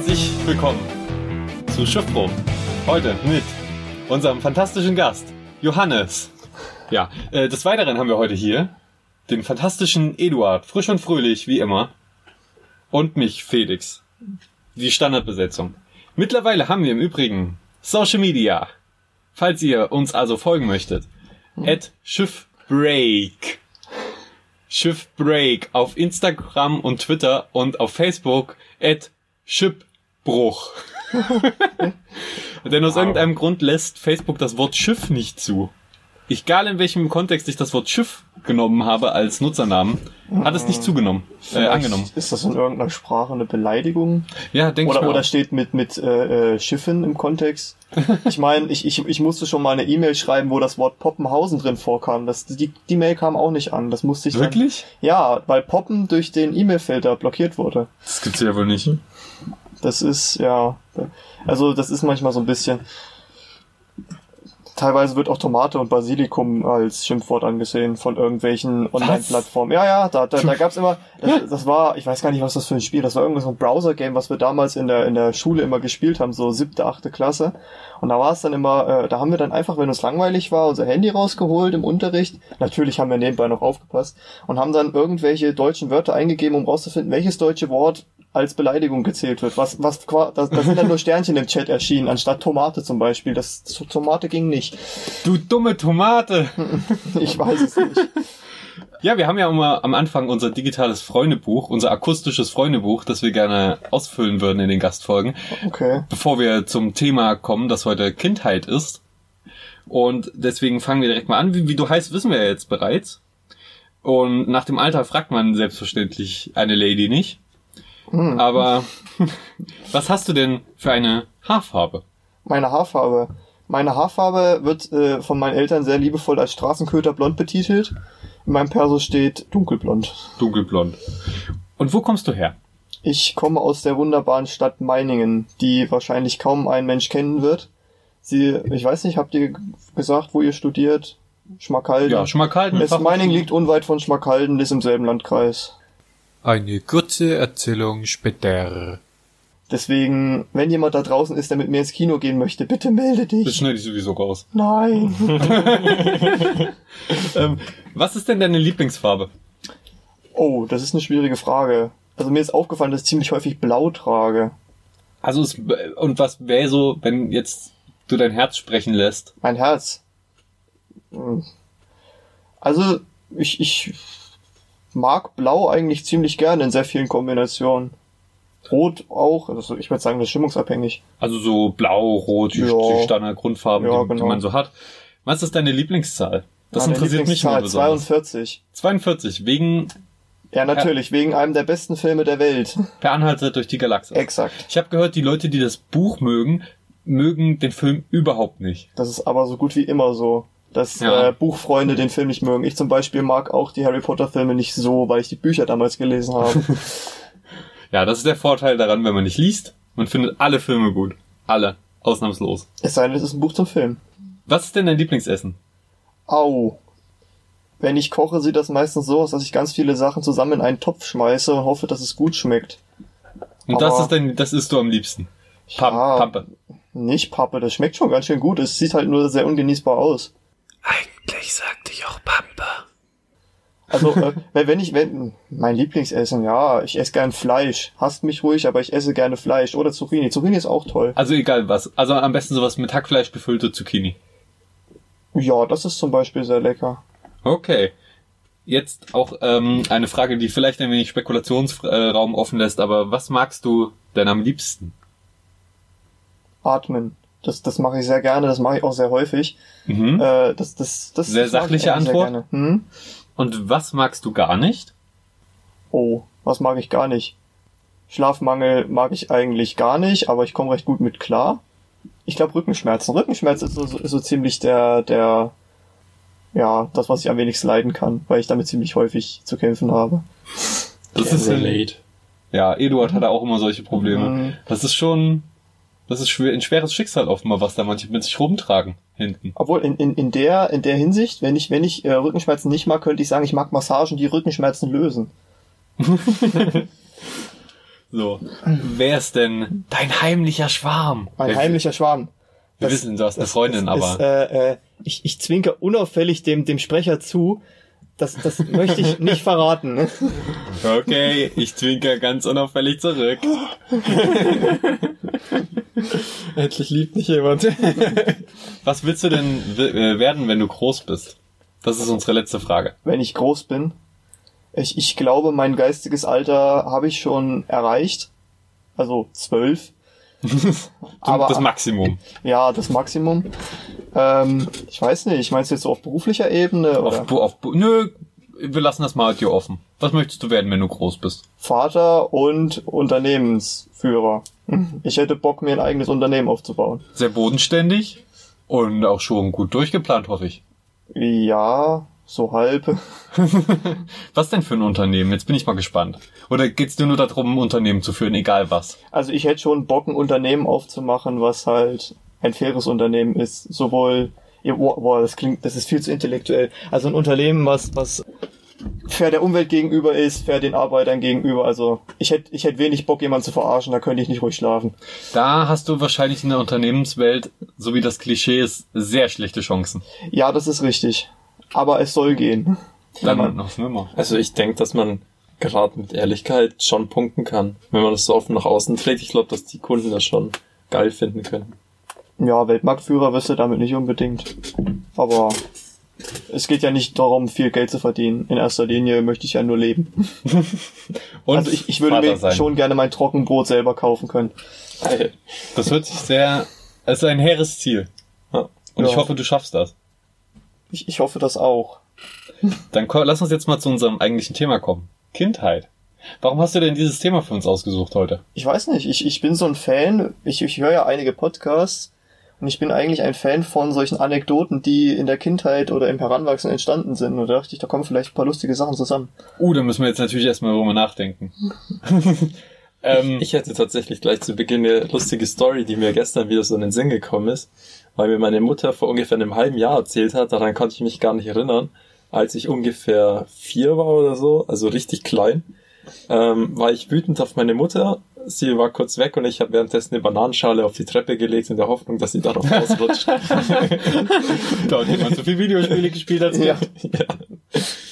Herzlich willkommen zu Schiffbruch. Heute mit unserem fantastischen Gast, Johannes. Ja, äh, des Weiteren haben wir heute hier den fantastischen Eduard, frisch und fröhlich, wie immer. Und mich, Felix. Die Standardbesetzung. Mittlerweile haben wir im Übrigen Social Media. Falls ihr uns also folgen möchtet. At Schiffbreak. Schiffbreak auf Instagram und Twitter und auf Facebook at Schiffbruch. Denn aus irgendeinem Grund lässt Facebook das Wort Schiff nicht zu. Egal in welchem Kontext ich das Wort Schiff genommen habe als Nutzernamen, hat es nicht zugenommen, äh, angenommen. Ist das in irgendeiner Sprache eine Beleidigung? Ja, denke ich Oder, mir oder auch. steht mit, mit äh, äh, Schiffen im Kontext? Ich meine, ich, ich, ich musste schon mal eine E-Mail schreiben, wo das Wort Poppenhausen drin vorkam. Das, die, die Mail kam auch nicht an. Das musste ich dann, Wirklich? Ja, weil Poppen durch den E-Mail-Filter blockiert wurde. Das gibt's ja wohl nicht. Das ist, ja, also das ist manchmal so ein bisschen. Teilweise wird auch Tomate und Basilikum als Schimpfwort angesehen von irgendwelchen Online-Plattformen. Ja, ja, da, da, da gab's immer, das, das war, ich weiß gar nicht, was das für ein Spiel, das war irgendein so ein Browser-Game, was wir damals in der, in der Schule immer gespielt haben, so siebte, achte Klasse. Und da war es dann immer, äh, da haben wir dann einfach, wenn uns langweilig war, unser Handy rausgeholt im Unterricht. Natürlich haben wir nebenbei noch aufgepasst und haben dann irgendwelche deutschen Wörter eingegeben, um rauszufinden, welches deutsche Wort als Beleidigung gezählt wird. Was, was, da, da sind dann nur Sternchen im Chat erschienen, anstatt Tomate zum Beispiel. Das Tomate ging nicht. Du dumme Tomate! Ich weiß es nicht. Ja, wir haben ja immer am Anfang unser digitales Freundebuch, unser akustisches Freundebuch, das wir gerne ausfüllen würden in den Gastfolgen, Okay. bevor wir zum Thema kommen, das heute Kindheit ist. Und deswegen fangen wir direkt mal an. Wie, wie du heißt, wissen wir ja jetzt bereits. Und nach dem Alter fragt man selbstverständlich eine Lady nicht. Hm. Aber was hast du denn für eine Haarfarbe? Meine Haarfarbe. Meine Haarfarbe wird äh, von meinen Eltern sehr liebevoll als Straßenköter blond betitelt. In meinem Perso steht dunkelblond. Dunkelblond. Und wo kommst du her? Ich komme aus der wunderbaren Stadt Meiningen, die wahrscheinlich kaum ein Mensch kennen wird. Sie, ich weiß nicht, habt ihr gesagt, wo ihr studiert? Schmackhalden. Ja, Schmackhalden. Es, Meiningen liegt unweit von Schmackhalden, ist im selben Landkreis. Eine kurze Erzählung später. Deswegen, wenn jemand da draußen ist, der mit mir ins Kino gehen möchte, bitte melde Das dich. schneide ich sowieso raus. Nein. Ähm, was ist denn deine Lieblingsfarbe? Oh, das ist eine schwierige Frage. Also mir ist aufgefallen, dass ich ziemlich häufig blau trage. Also es, und was wäre so, wenn jetzt du dein Herz sprechen lässt? Mein Herz. Hm. Also, ich, ich mag Blau eigentlich ziemlich gerne in sehr vielen Kombinationen. Rot auch, also ich würde sagen, das ist stimmungsabhängig. Also so blau, rot, die, Ja. die Standardgrundfarben, Ja, die, die genau. man so hat. Was ist deine Lieblingszahl? Das Meine interessiert mich Lieblingszahl, besonders. 42. 42, wegen Ja, natürlich, wegen einem der besten Filme der Welt. Per Anhalter durch die Galaxis. Exakt. Ich habe gehört, die Leute, die das Buch mögen, mögen den Film überhaupt nicht. Das ist aber so gut wie immer so, dass Ja. äh, Buchfreunde den Film nicht mögen. Ich zum Beispiel mag auch die Harry Potter Filme nicht so, weil ich die Bücher damals gelesen habe. Ja, das ist der Vorteil daran, wenn man nicht liest. Man findet alle Filme gut. Alle. Ausnahmslos. es sei denn, es ist ein Buch zum Film. Was ist denn dein Lieblingsessen? Au. Wenn ich koche, sieht das meistens so aus, dass ich ganz viele Sachen zusammen in einen Topf schmeiße und hoffe, dass es gut schmeckt. Und das Aber- ist dein, das isst du am liebsten. Pam, Ja. Pampe. Nicht Pappe, das schmeckt schon ganz schön gut. Es sieht halt nur sehr ungenießbar aus. Eigentlich sagte ich auch Pampa. Also, äh, wenn wenn ich, wenn, mein Lieblingsessen, ja, ich esse gern Fleisch. Hasst mich ruhig, aber ich esse gerne Fleisch. Oder Zucchini. Zucchini ist auch toll. Also egal was. Also am besten sowas mit Hackfleisch gefüllte Zucchini. Ja, das ist zum Beispiel sehr lecker. Okay. Jetzt auch ähm, eine Frage, die vielleicht ein wenig Spekulationsraum offen lässt, aber was magst du denn am liebsten? Atmen. Das, das mache ich sehr gerne, das mache ich auch sehr häufig. Mhm. Äh, das, das, das, Sehr das sachliche Antwort. gerne. Hm? Und was magst du gar nicht? Oh, was mag ich gar nicht? Schlafmangel mag ich eigentlich gar nicht, aber ich komme recht gut mit klar. Ich glaube Rückenschmerzen. Rückenschmerzen ist so, so, ist so ziemlich der, der, ja, das, was ich am wenigsten leiden kann, weil ich damit ziemlich häufig zu kämpfen habe. Das ist Relate. ja, Eduard hatte auch immer solche Probleme. Mhm. Das ist schon, das ist schwer, ein schweres Schicksal mal, was da manche mit sich rumtragen hinten. Obwohl in, in, in der in der Hinsicht, wenn ich wenn ich äh, Rückenschmerzen nicht mag, könnte ich sagen, ich mag Massagen, die Rückenschmerzen lösen. So. Wer ist denn dein heimlicher Schwarm? Mein heimlicher Schwarm. Wir Das- wissen, du hast eine Freundin, das aber. Ist, äh, äh, ich, ich zwinker unauffällig dem, dem Sprecher zu. Das, das möchte ich nicht verraten. ne? Okay, ich zwinker ganz unauffällig zurück. Endlich liebt mich jemand. Was willst du denn äh, werden, wenn du groß bist? Das ist unsere letzte Frage. Wenn ich groß bin. Ich, ich glaube, mein geistiges Alter habe ich schon erreicht. Also zwölf. Aber das Maximum. ja, das Maximum. Ähm, ich weiß nicht, ich meinst du jetzt so auf beruflicher Ebene oder Auf, auf, nö, wir lassen das mal dir offen. Was möchtest du werden, wenn du groß bist? Vater und Unternehmensführer. Ich hätte Bock, mir ein eigenes Unternehmen aufzubauen. Sehr bodenständig und auch schon gut durchgeplant, hoffe ich. Ja, so halb. Was denn für ein Unternehmen? Jetzt bin ich mal gespannt. Oder geht's dir nur darum, ein Unternehmen zu führen, egal was? Also ich hätte schon Bock, ein Unternehmen aufzumachen, was halt ein faires Unternehmen ist. Sowohl, boah, das klingt, das ist viel zu intellektuell. Also ein Unternehmen, was, was fair der Umwelt gegenüber ist, fair den Arbeitern gegenüber. Also ich hätte, ich hätte wenig Bock, jemanden zu verarschen, da könnte ich nicht ruhig schlafen. Da hast du wahrscheinlich in der Unternehmenswelt, so wie das Klischee ist, sehr schlechte Chancen. Ja, das ist richtig. Aber es soll gehen. Dann noch nimmer. Also ich denke, dass man gerade mit Ehrlichkeit schon punkten kann. Wenn man das so offen nach außen trägt, ich glaube, dass die Kunden das schon geil finden können. Ja, Weltmarktführer wirst du damit nicht unbedingt. Aber es geht ja nicht darum, viel Geld zu verdienen. In erster Linie möchte ich ja nur leben. Und also ich, ich würde Vater mir sein. schon gerne mein Trockenbrot selber kaufen können. Geil. Das hört sich sehr, es ist ein hehres Ziel. Ja. Und Ja. ich hoffe, du schaffst das. Ich, ich hoffe das auch. Dann lass uns jetzt mal zu unserem eigentlichen Thema kommen. Kindheit. Warum hast du denn dieses Thema für uns ausgesucht heute? Ich weiß nicht, ich, ich bin so ein Fan, ich, ich höre ja einige Podcasts und ich bin eigentlich ein Fan von solchen Anekdoten, die in der Kindheit oder im Heranwachsen entstanden sind. Und da dachte ich, da kommen vielleicht ein paar lustige Sachen zusammen. Uh, da müssen wir jetzt natürlich erstmal drüber nachdenken. ähm, Ich hätte tatsächlich gleich zu Beginn eine lustige Story, die mir gestern wieder so in den Sinn gekommen ist, weil mir meine Mutter vor ungefähr einem halben Jahr erzählt hat, daran konnte ich mich gar nicht erinnern, als ich ungefähr vier war oder so, also richtig klein, ähm, war ich wütend auf meine Mutter. Sie war kurz weg und ich habe währenddessen eine Bananenschale auf die Treppe gelegt in der Hoffnung, dass sie darauf ausrutscht. da hat jemand so viel Videospiele gespielt als Ja. Ja,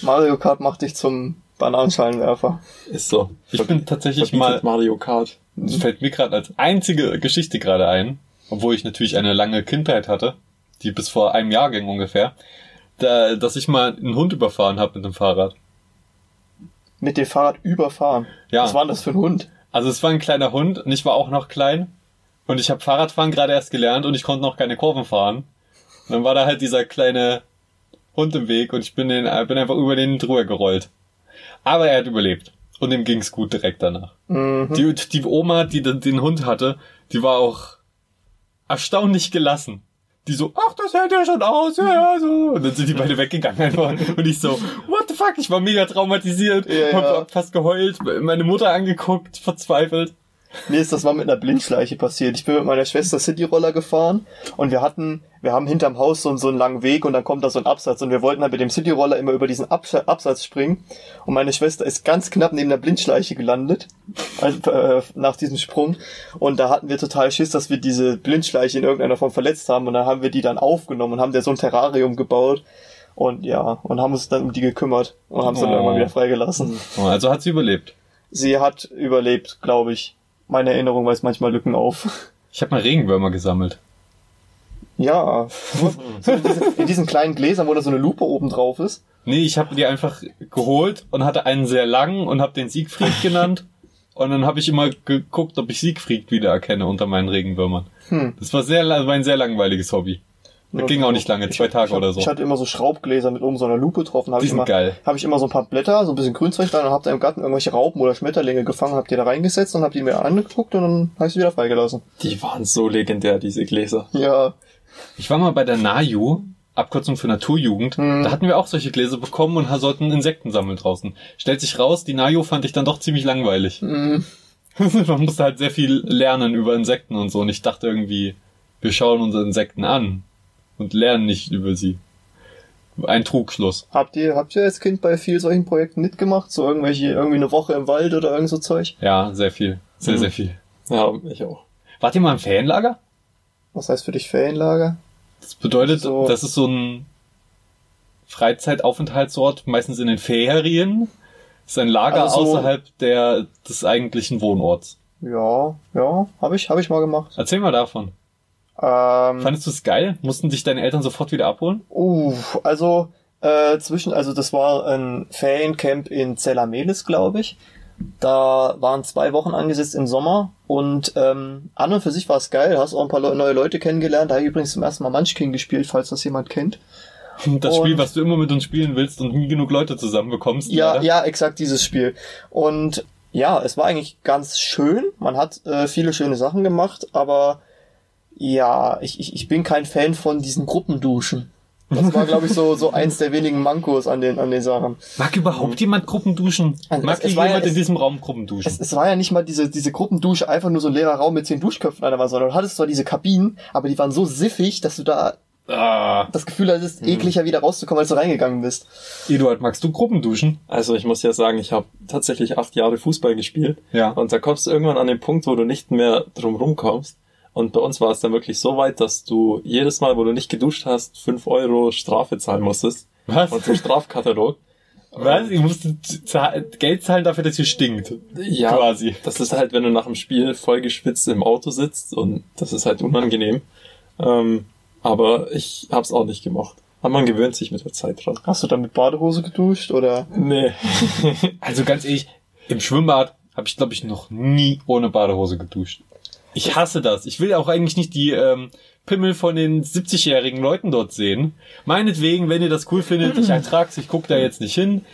Mario Kart macht dich zum Bananenschalenwerfer. ist so. Ich bin tatsächlich mal, Mario Kart. das fällt mir gerade als einzige Geschichte gerade ein, obwohl ich natürlich eine lange Kindheit hatte, die bis vor einem Jahr ging ungefähr, da, dass ich mal einen Hund überfahren habe mit dem Fahrrad. Mit dem Fahrrad überfahren. Ja. Was war denn das für ein Hund? Also es war ein kleiner Hund und ich war auch noch klein und ich habe Fahrradfahren gerade erst gelernt und ich konnte noch keine Kurven fahren. Und dann war da halt dieser kleine Hund im Weg und ich bin, den, bin einfach über den drüber gerollt. Aber er hat überlebt und ihm ging's gut direkt danach. Mhm. Die, die Oma, die den, den Hund hatte, die war auch erstaunlich gelassen. Die so, ach, das hält ja schon aus, ja, ja, so. Und dann sind die beide weggegangen einfach. Und ich so, what the fuck, ich war mega traumatisiert, Ja, hab, ja. fast geheult, meine Mutter angeguckt, verzweifelt. Mir ist das mal mit einer Blindschleiche passiert. Ich bin mit meiner Schwester Cityroller gefahren und wir hatten, wir haben hinterm Haus so, so einen langen Weg und dann kommt da so ein Absatz und wir wollten halt mit dem Cityroller immer über diesen Abs Absatz springen und meine Schwester ist ganz knapp neben der Blindschleiche gelandet, also, äh, nach diesem Sprung und da hatten wir total Schiss, dass wir diese Blindschleiche in irgendeiner Form verletzt haben und dann haben wir die dann aufgenommen und haben der so ein Terrarium gebaut und ja, und haben uns dann um die gekümmert und haben sie dann Oh. irgendwann wieder freigelassen. Also hat sie überlebt. Sie hat überlebt, glaube ich. Meine Erinnerung weist manchmal Lücken auf. Ich habe mal Regenwürmer gesammelt. Ja. So in, diesen, in diesen kleinen Gläsern, wo da so eine Lupe oben drauf ist. Nee, ich habe die einfach geholt und hatte einen sehr langen und habe den Siegfried genannt. Und dann habe ich immer geguckt, ob ich Siegfried wiedererkenne unter meinen Regenwürmern. Hm. Das war sehr, war ein sehr langweiliges Hobby. Das ging auch nicht lange, zwei Tage ich hab, oder so. Ich hatte immer so Schraubgläser mit oben so einer Lupe drauf habe Die ich sind immer, geil. habe ich immer so ein paar Blätter, so ein bisschen Grünzeug dran und hab da im Garten irgendwelche Raupen oder Schmetterlinge gefangen, hab die da reingesetzt und hab die mir angeguckt und dann habe ich sie wieder freigelassen. Die waren so legendär, diese Gläser. Ja. Ich war mal bei der NAJU, Abkürzung für Naturjugend. Hm. Da hatten wir auch solche Gläser bekommen und sollten Insekten sammeln draußen. Stellt sich raus, die NAJU fand ich dann doch ziemlich langweilig. Hm. Man musste halt sehr viel lernen über Insekten und so. Und ich dachte irgendwie, wir schauen unsere Insekten an und lernen nicht über sie. Ein Trugschluss. Habt ihr, habt ihr als Kind bei viel solchen Projekten mitgemacht? So irgendwelche, irgendwie eine Woche im Wald oder irgend so Zeug? Ja, sehr viel. Sehr, Mhm. sehr viel. Ja, ich auch. Wart ihr mal im Ferienlager? Was heißt für dich Ferienlager? Das bedeutet, So. das ist so ein Freizeitaufenthaltsort, meistens in den Ferien. Das ist ein Lager Also so- außerhalb der, des eigentlichen Wohnorts. Ja, ja, habe ich, habe ich mal gemacht. Erzähl mal davon. Ähm, Fandest du es geil? Mussten dich deine Eltern sofort wieder abholen? uh, also äh, zwischen, also das war ein Feriencamp in Zellamelis, glaube ich. Da waren zwei Wochen angesetzt im Sommer und ähm, an und für sich war es geil. Hast auch ein paar Leu- neue Leute kennengelernt. Da habe ich übrigens zum ersten Mal Munchkin gespielt, falls das jemand kennt. Das Und- Spiel, was du immer mit uns spielen willst und nie genug Leute zusammenbekommst. Ja, leider. ja, exakt dieses Spiel. Und ja, es war eigentlich ganz schön. Man hat äh, viele schöne Sachen gemacht, aber ja, ich, ich, ich bin kein Fan von diesen Gruppenduschen. Das war, glaube ich, so, so eins der wenigen Mankos an den, an den Sachen. Mag überhaupt jemand Gruppenduschen? Also Mag es- es war ja- jemand in es- diesem Raum Gruppenduschen? Es, es war ja nicht mal diese, diese Gruppendusche, einfach nur so ein leerer Raum mit zehn Duschköpfen an der Wand, sondern du hattest zwar diese Kabinen, aber die waren so siffig, dass du da ah. das Gefühl hattest, ekliger wieder rauszukommen, als du reingegangen bist. Eduard, magst du Gruppenduschen? Also ich muss ja sagen, ich habe tatsächlich acht Jahre Fußball gespielt. Ja. Und da kommst du irgendwann an den Punkt, wo du nicht mehr drum rumkommst. Und bei uns war es dann wirklich so weit, dass du jedes Mal, wo du nicht geduscht hast, fünf Euro Strafe zahlen musstest. Was? Und zum Strafkatalog. Was? Ich musste Geld zahlen dafür, dass hier stinkt. Ja, Quasi. das ist halt, wenn du nach dem Spiel voll geschwitzt im Auto sitzt und das ist halt unangenehm. Ähm, aber ich hab's auch nicht gemacht. Aber man gewöhnt sich mit der Zeit dran. Hast du dann mit Badehose geduscht oder? Nee. Also ganz ehrlich, im Schwimmbad habe ich, glaube ich, noch nie ohne Badehose geduscht. Ich hasse das. Ich will auch eigentlich nicht die ähm, Pimmel von den 70-jährigen Leuten dort sehen. Meinetwegen, wenn ihr das cool findet, ich ertrag's, ich guck da jetzt nicht hin.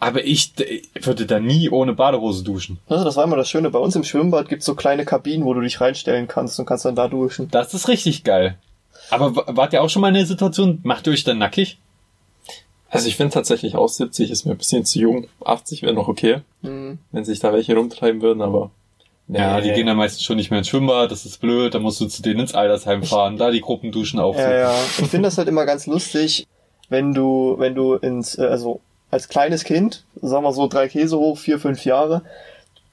Aber ich würde da nie ohne Badehose duschen. Also das war immer das Schöne. Bei uns im Schwimmbad gibt's so kleine Kabinen, wo du dich reinstellen kannst und kannst dann da duschen. Das ist richtig geil. Aber wart ihr auch schon mal in der Situation, macht ihr euch dann nackig? Also ich finde tatsächlich auch 70 ist mir ein bisschen zu jung. 80 wäre noch okay, Hm. wenn sich da welche rumtreiben würden, aber nee. Ja, die gehen dann meistens schon nicht mehr ins Schwimmbad, das ist blöd, da musst du zu denen ins Altersheim fahren, da die Gruppenduschen Ja, aufsuchen. ja. Ich finde das halt immer ganz lustig, wenn du, wenn du ins, äh, also als kleines Kind, sagen wir so drei Käse hoch, vier, fünf Jahre,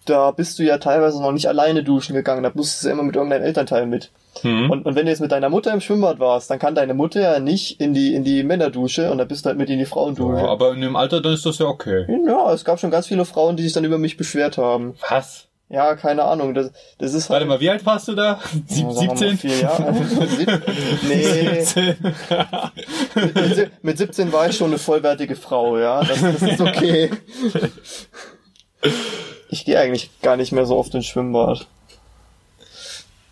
da bist du ja teilweise noch nicht alleine duschen gegangen, da musstest du immer mit irgendeinem Elternteil mit. Hm? Und, und wenn du jetzt mit deiner Mutter im Schwimmbad warst, dann kann deine Mutter ja nicht in die, in die Männerdusche und dann bist du halt mit in die Frauendusche. Ja, aber in dem Alter, dann ist das ja okay. Ja, es gab schon ganz viele Frauen, die sich dann über mich beschwert haben. Was? Ja, keine Ahnung, das, das ist halt... Warte mal, wie alt warst du da? Sieb Ja, sagen wir mal 17? Vier Jahre. Nee, mit, mit sieb- mit 17 war ich schon eine vollwertige Frau, ja. Das, das ist okay. Ich gehe eigentlich gar nicht mehr so oft ins Schwimmbad.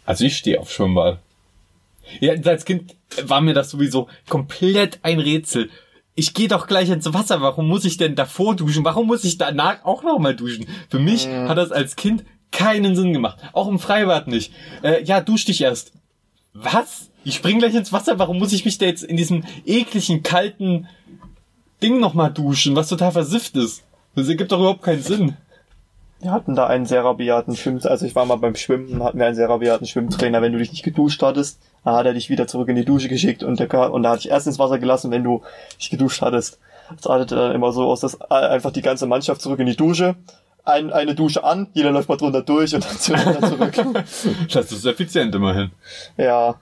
Also ich stehe auf Schwimmbad. Ja, als Kind war mir das sowieso komplett ein Rätsel. Ich gehe doch gleich ins Wasser. Warum muss ich denn davor duschen? Warum muss ich danach auch nochmal duschen? Für mich hat das als Kind keinen Sinn gemacht. Auch im Freibad nicht. Äh, ja, dusch dich erst. Was? Ich spring gleich ins Wasser. Warum muss ich mich da jetzt in diesem ekligen, kalten Ding nochmal duschen, was total versifft ist? Das ergibt doch überhaupt keinen Sinn. Wir hatten da einen sehr rabiaten Schwimm, also ich war mal beim Schwimmen, hatten wir einen sehr rabiaten Schwimmtrainer. Wenn du dich nicht geduscht hattest, dann hat er dich wieder zurück in die Dusche geschickt und, der, und da hatte ich erst ins Wasser gelassen, wenn du dich geduscht hattest. Das artete dann immer so aus, dass einfach die ganze Mannschaft zurück in die Dusche, ein, eine Dusche an, jeder läuft mal drunter durch und dann zurück. Das ist effizient immerhin. ja.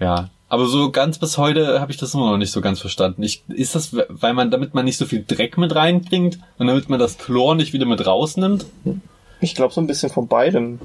Ja, aber so ganz bis heute habe ich das immer noch nicht so ganz verstanden. Ich, ist das, weil man, damit man nicht so viel Dreck mit reinbringt und damit man das Chlor nicht wieder mit rausnimmt? Ich glaube so ein bisschen von beidem.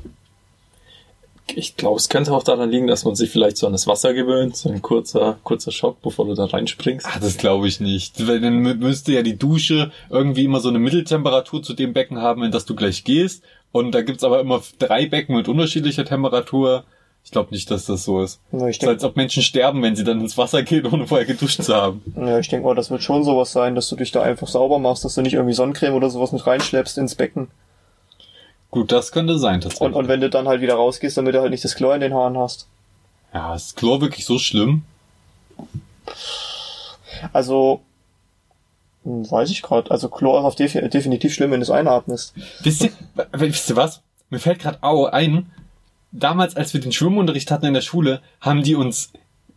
Ich glaube, es könnte auch daran liegen, dass man sich vielleicht so an das Wasser gewöhnt, so ein kurzer, kurzer Schock, bevor du da reinspringst. Ah, das glaube ich nicht. Weil dann mü- müsste ja die Dusche irgendwie immer so eine Mitteltemperatur zu dem Becken haben, in das du gleich gehst. Und da gibt's aber immer drei Becken mit unterschiedlicher Temperatur. Ich glaube nicht, dass das so ist. Ja, ich Es ist, als ob Menschen sterben, wenn sie dann ins Wasser gehen, ohne vorher geduscht zu haben. Ja, ich denke mal, das wird schon sowas sein, dass du dich da einfach sauber machst, dass du nicht irgendwie Sonnencreme oder sowas mit reinschleppst ins Becken. Gut, das könnte sein Und, tatsächlich. und wenn du dann halt wieder rausgehst, damit du halt nicht das Chlor in den Haaren hast. ja, ist Chlor wirklich so schlimm? Also, hm, weiß ich gerade. Also Chlor ist auf defi definitiv schlimm, wenn du es einatmest. Wisst ihr, wisst ihr was? Mir fällt gerade au ein, damals, als wir den Schwimmunterricht hatten in der Schule, haben die uns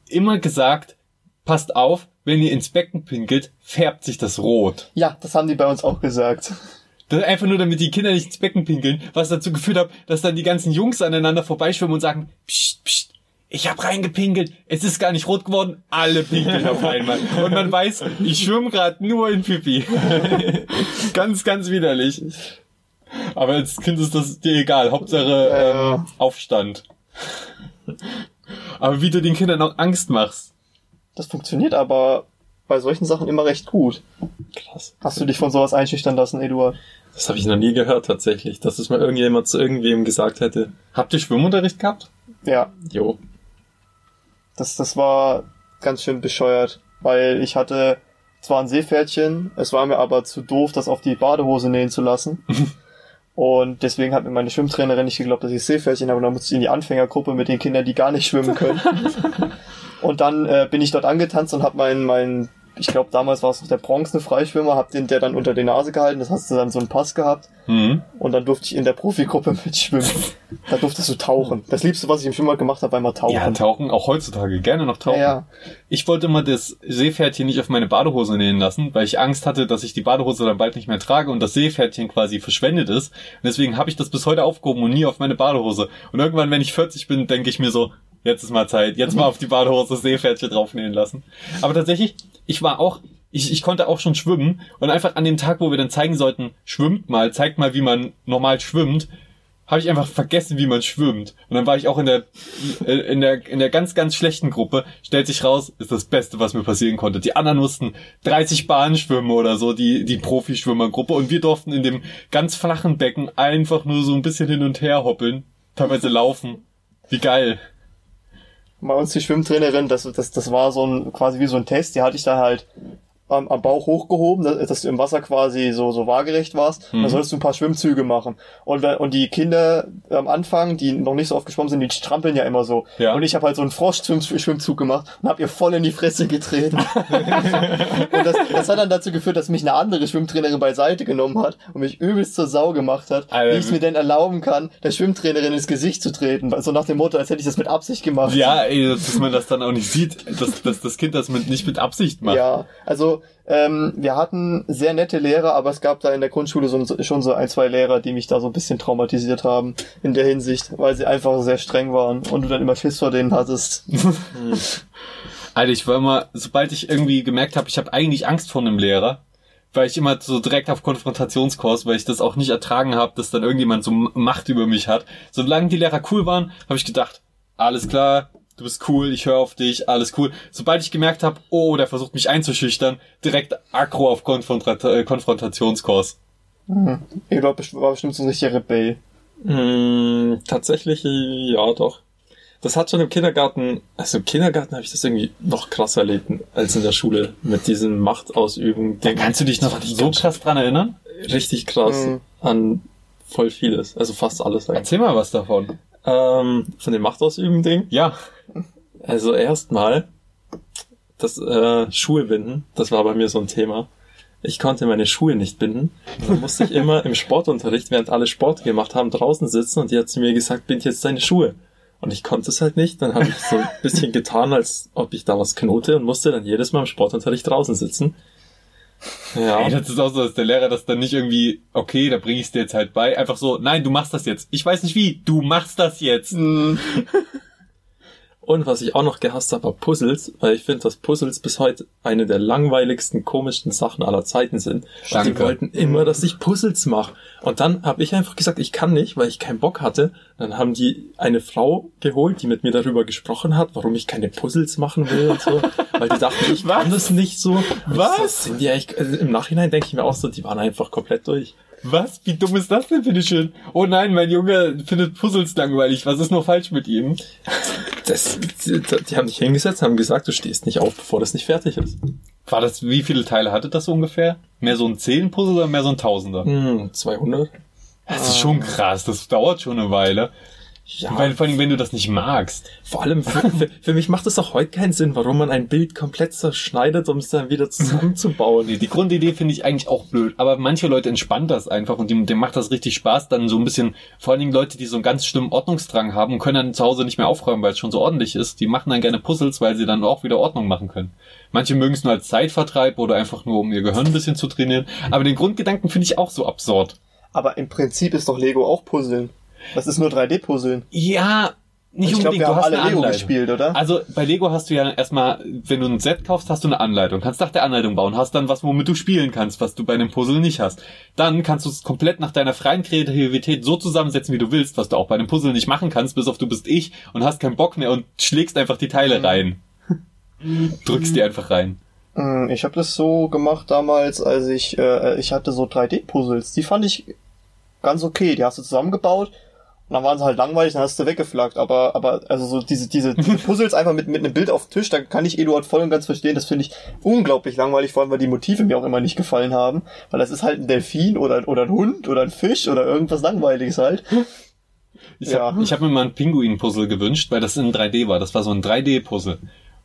immer gesagt, passt auf, wenn ihr ins Becken pinkelt, färbt sich das rot. Ja, das haben die bei uns auch gesagt. Das einfach nur, damit die Kinder nicht ins Becken pinkeln, was dazu geführt hat, dass dann die ganzen Jungs aneinander vorbeischwimmen und sagen, psst, psst, ich hab reingepinkelt, es ist gar nicht rot geworden, alle pinkeln auf einmal. Und man weiß, ich schwimme gerade nur in Pipi. ganz, ganz widerlich. Aber als Kind ist das dir egal, Hauptsache Ja. ähm, Aufstand. Aber wie du den Kindern auch Angst machst. Das funktioniert aber bei solchen Sachen immer recht gut. Krass. Hast du dich von sowas einschüchtern lassen, Eduard? Das habe ich noch nie gehört tatsächlich, dass es mal irgendjemand zu irgendwem gesagt hätte. Habt ihr Schwimmunterricht gehabt? Ja, Jo. das, das war ganz schön bescheuert, weil ich hatte zwar ein Seepferdchen, es war mir aber zu doof, das auf die Badehose nähen zu lassen. Und deswegen hat mir meine Schwimmtrainerin nicht geglaubt, dass ich Seepferdchen habe. Und dann musste ich in die Anfängergruppe mit den Kindern, die gar nicht schwimmen können. und dann äh, bin ich dort angetanzt und habe meinen, meinen, ich glaube damals war es noch der bronzene Freischwimmer, hab den der dann unter die Nase gehalten. Das hast du dann so einen Pass gehabt. Mhm. Und dann durfte ich in der Profigruppe mitschwimmen. Da durftest du tauchen. Das Liebste, was ich im Schwimmbad gemacht habe, war immer tauchen. Ja, tauchen, auch heutzutage, gerne noch tauchen. Ja, ja. Ich wollte immer das Seepferdchen nicht auf meine Badehose nähen lassen, weil ich Angst hatte, dass ich die Badehose dann bald nicht mehr trage und das Seepferdchen quasi verschwendet ist. Und deswegen habe ich das bis heute aufgehoben und nie auf meine Badehose. Und irgendwann, wenn ich 40 bin, denke ich mir so, jetzt ist mal Zeit, jetzt mal auf die Badehose Seepferdchen draufnähen lassen. Aber tatsächlich, ich war auch, ich, ich konnte auch schon schwimmen und einfach an dem Tag, wo wir dann zeigen sollten, schwimmt mal, zeigt mal, wie man normal schwimmt, habe ich einfach vergessen, wie man schwimmt. Und dann war ich auch in der, äh, in der, in der ganz, ganz schlechten Gruppe. Stellt sich raus, ist das Beste, was mir passieren konnte. Die anderen mussten 30 Bahnen schwimmen oder so, die, die Profischwimmergruppe. Und wir durften in dem ganz flachen Becken einfach nur so ein bisschen hin und her hoppeln. Teilweise laufen. Wie geil. Bei uns die Schwimmtrainerin, das, das, das war so ein, quasi wie so ein Test, die hatte ich da halt am, am Bauch hochgehoben, dass, dass du im Wasser quasi so, so waagerecht warst. Mhm. Dann solltest du ein paar Schwimmzüge machen. Und, und die Kinder am Anfang, die noch nicht so oft geschwommen sind, die strampeln ja immer so. Ja. Und ich habe halt so einen Frosch-Schwimmzug gemacht und habe ihr voll in die Fresse getreten. und das, das hat dann dazu geführt, dass mich eine andere Schwimmtrainerin beiseite genommen hat und mich übelst zur Sau gemacht hat, Alter, wie ich es mir denn erlauben kann, der Schwimmtrainerin ins Gesicht zu treten. So nach dem Motto, als hätte ich das mit Absicht gemacht. Ja, ey, dass man das dann auch nicht sieht, dass, dass das Kind das mit, nicht mit Absicht macht. Ja, also ähm, wir hatten sehr nette Lehrer, aber es gab da in der Grundschule so, schon so ein, zwei Lehrer, die mich da so ein bisschen traumatisiert haben in der Hinsicht, weil sie einfach sehr streng waren und du dann immer Schiss vor denen hattest. Alter, ich war immer, sobald ich irgendwie gemerkt habe, ich habe eigentlich Angst vor einem Lehrer, war ich immer so direkt auf Konfrontationskurs, weil ich das auch nicht ertragen habe, dass dann irgendjemand so Macht über mich hat. Solange die Lehrer cool waren, habe ich gedacht, alles klar, du bist cool, ich höre auf dich, alles cool. Sobald ich gemerkt habe, oh, der versucht mich einzuschüchtern, direkt aggro auf Konfrontat äh, Konfrontationskurs. Eduard best- war bestimmt so ein richtiger Rebell. Mm, tatsächlich, ja, doch. Das hat schon im Kindergarten, also im Kindergarten habe ich das irgendwie noch krasser erlebt als in der Schule mit diesem Machtausüben. Da kannst du dich noch so krass dran erinnern? richtig krass Mhm. an voll vieles, also fast alles. eigentlich. Erzähl mal was davon. Ähm, von dem Machtausüben-Ding. Ja. Also erstmal das äh, Schuhe binden, das war bei mir so ein Thema. Ich konnte meine Schuhe nicht binden. Dann musste ich immer im Sportunterricht, während alle Sport gemacht haben, draußen sitzen und die hat zu mir gesagt, bind jetzt deine Schuhe. Und ich konnte es halt nicht. Dann habe ich so ein bisschen getan, als ob ich da was knote und musste dann jedes Mal im Sportunterricht draußen sitzen. Ja. Ey, das ist auch so, dass der Lehrer das dann nicht irgendwie, okay, da bring ich dir jetzt halt bei. Einfach so, nein, du machst das jetzt. Ich weiß nicht wie, du machst das jetzt. Und was ich auch noch gehasst habe, war Puzzles, weil ich finde, dass Puzzles bis heute eine der langweiligsten, komischsten Sachen aller Zeiten sind. Danke. die wollten immer, dass ich Puzzles mache. Und dann habe ich einfach gesagt, ich kann nicht, weil ich keinen Bock hatte. Dann haben die eine Frau geholt, die mit mir darüber gesprochen hat, warum ich keine Puzzles machen will und so. Weil die dachten, ich kann das nicht so. Was? Das sind die eigentlich, also Im Nachhinein denke ich mir auch so, die waren einfach komplett durch. Was? Wie dumm ist das denn, finde ich schön? Oh nein, mein Junge findet Puzzles langweilig. Was ist nur falsch mit ihm? Das, die, die haben sich hingesetzt, haben gesagt, du stehst nicht auf, bevor das nicht fertig ist. War das, wie viele Teile hatte das ungefähr? Mehr so ein Zehn-Puzzle oder mehr so ein Tausender? Hm, 200? Das ist schon krass, das dauert schon eine Weile. Ja, Weil, vor allem, wenn du das nicht magst. vor allem für, für, für mich macht es auch heute keinen Sinn, warum man ein Bild komplett zerschneidet, um es dann wieder zusammenzubauen. Nee, die Grundidee finde ich eigentlich auch blöd. Aber manche Leute entspannt das einfach und dem, dem macht das richtig Spaß, dann so ein bisschen, vor allen Dingen Leute, die so einen ganz schlimmen Ordnungsdrang haben und können dann zu Hause nicht mehr aufräumen, weil es schon so ordentlich ist, die machen dann gerne Puzzles, weil sie dann auch wieder Ordnung machen können. Manche mögen es nur als Zeitvertreib oder einfach nur, um ihr Gehirn ein bisschen zu trainieren. Aber den Grundgedanken finde ich auch so absurd. Aber im Prinzip ist doch Lego auch Puzzeln. Das ist nur 3D-Puzzeln. Ja, nicht Ich unbedingt. wir du haben hast alle Lego Anleitung. gespielt, oder? Also bei Lego hast du ja erstmal, wenn du ein Set kaufst, hast du eine Anleitung. Kannst nach der Anleitung bauen, hast dann was, womit du spielen kannst, was du bei einem Puzzle nicht hast. Dann kannst du es komplett nach deiner freien Kreativität so zusammensetzen, wie du willst, was du auch bei einem Puzzle nicht machen kannst, bis auf du bist ich und hast keinen Bock mehr und schlägst einfach die Teile rein. Drückst die einfach rein. Mm, Ich habe das so gemacht damals, als ich äh, ich hatte so 3D-Puzzles. Die fand ich ganz okay. Die hast du zusammengebaut und dann waren sie halt langweilig, dann hast du weggeflaggt. Aber aber also so diese diese, diese Puzzles einfach mit mit einem Bild auf den Tisch, da kann ich Eduard voll und ganz verstehen. Das finde ich unglaublich langweilig, vor allem weil die Motive mir auch immer nicht gefallen haben, weil das ist halt ein Delfin oder oder ein Hund oder ein Fisch oder irgendwas langweiliges halt. Ich Ja. habe ich hab mir mal ein Pinguin-Puzzle gewünscht, weil das in 3D war. Das war so ein 3D-Puzzle.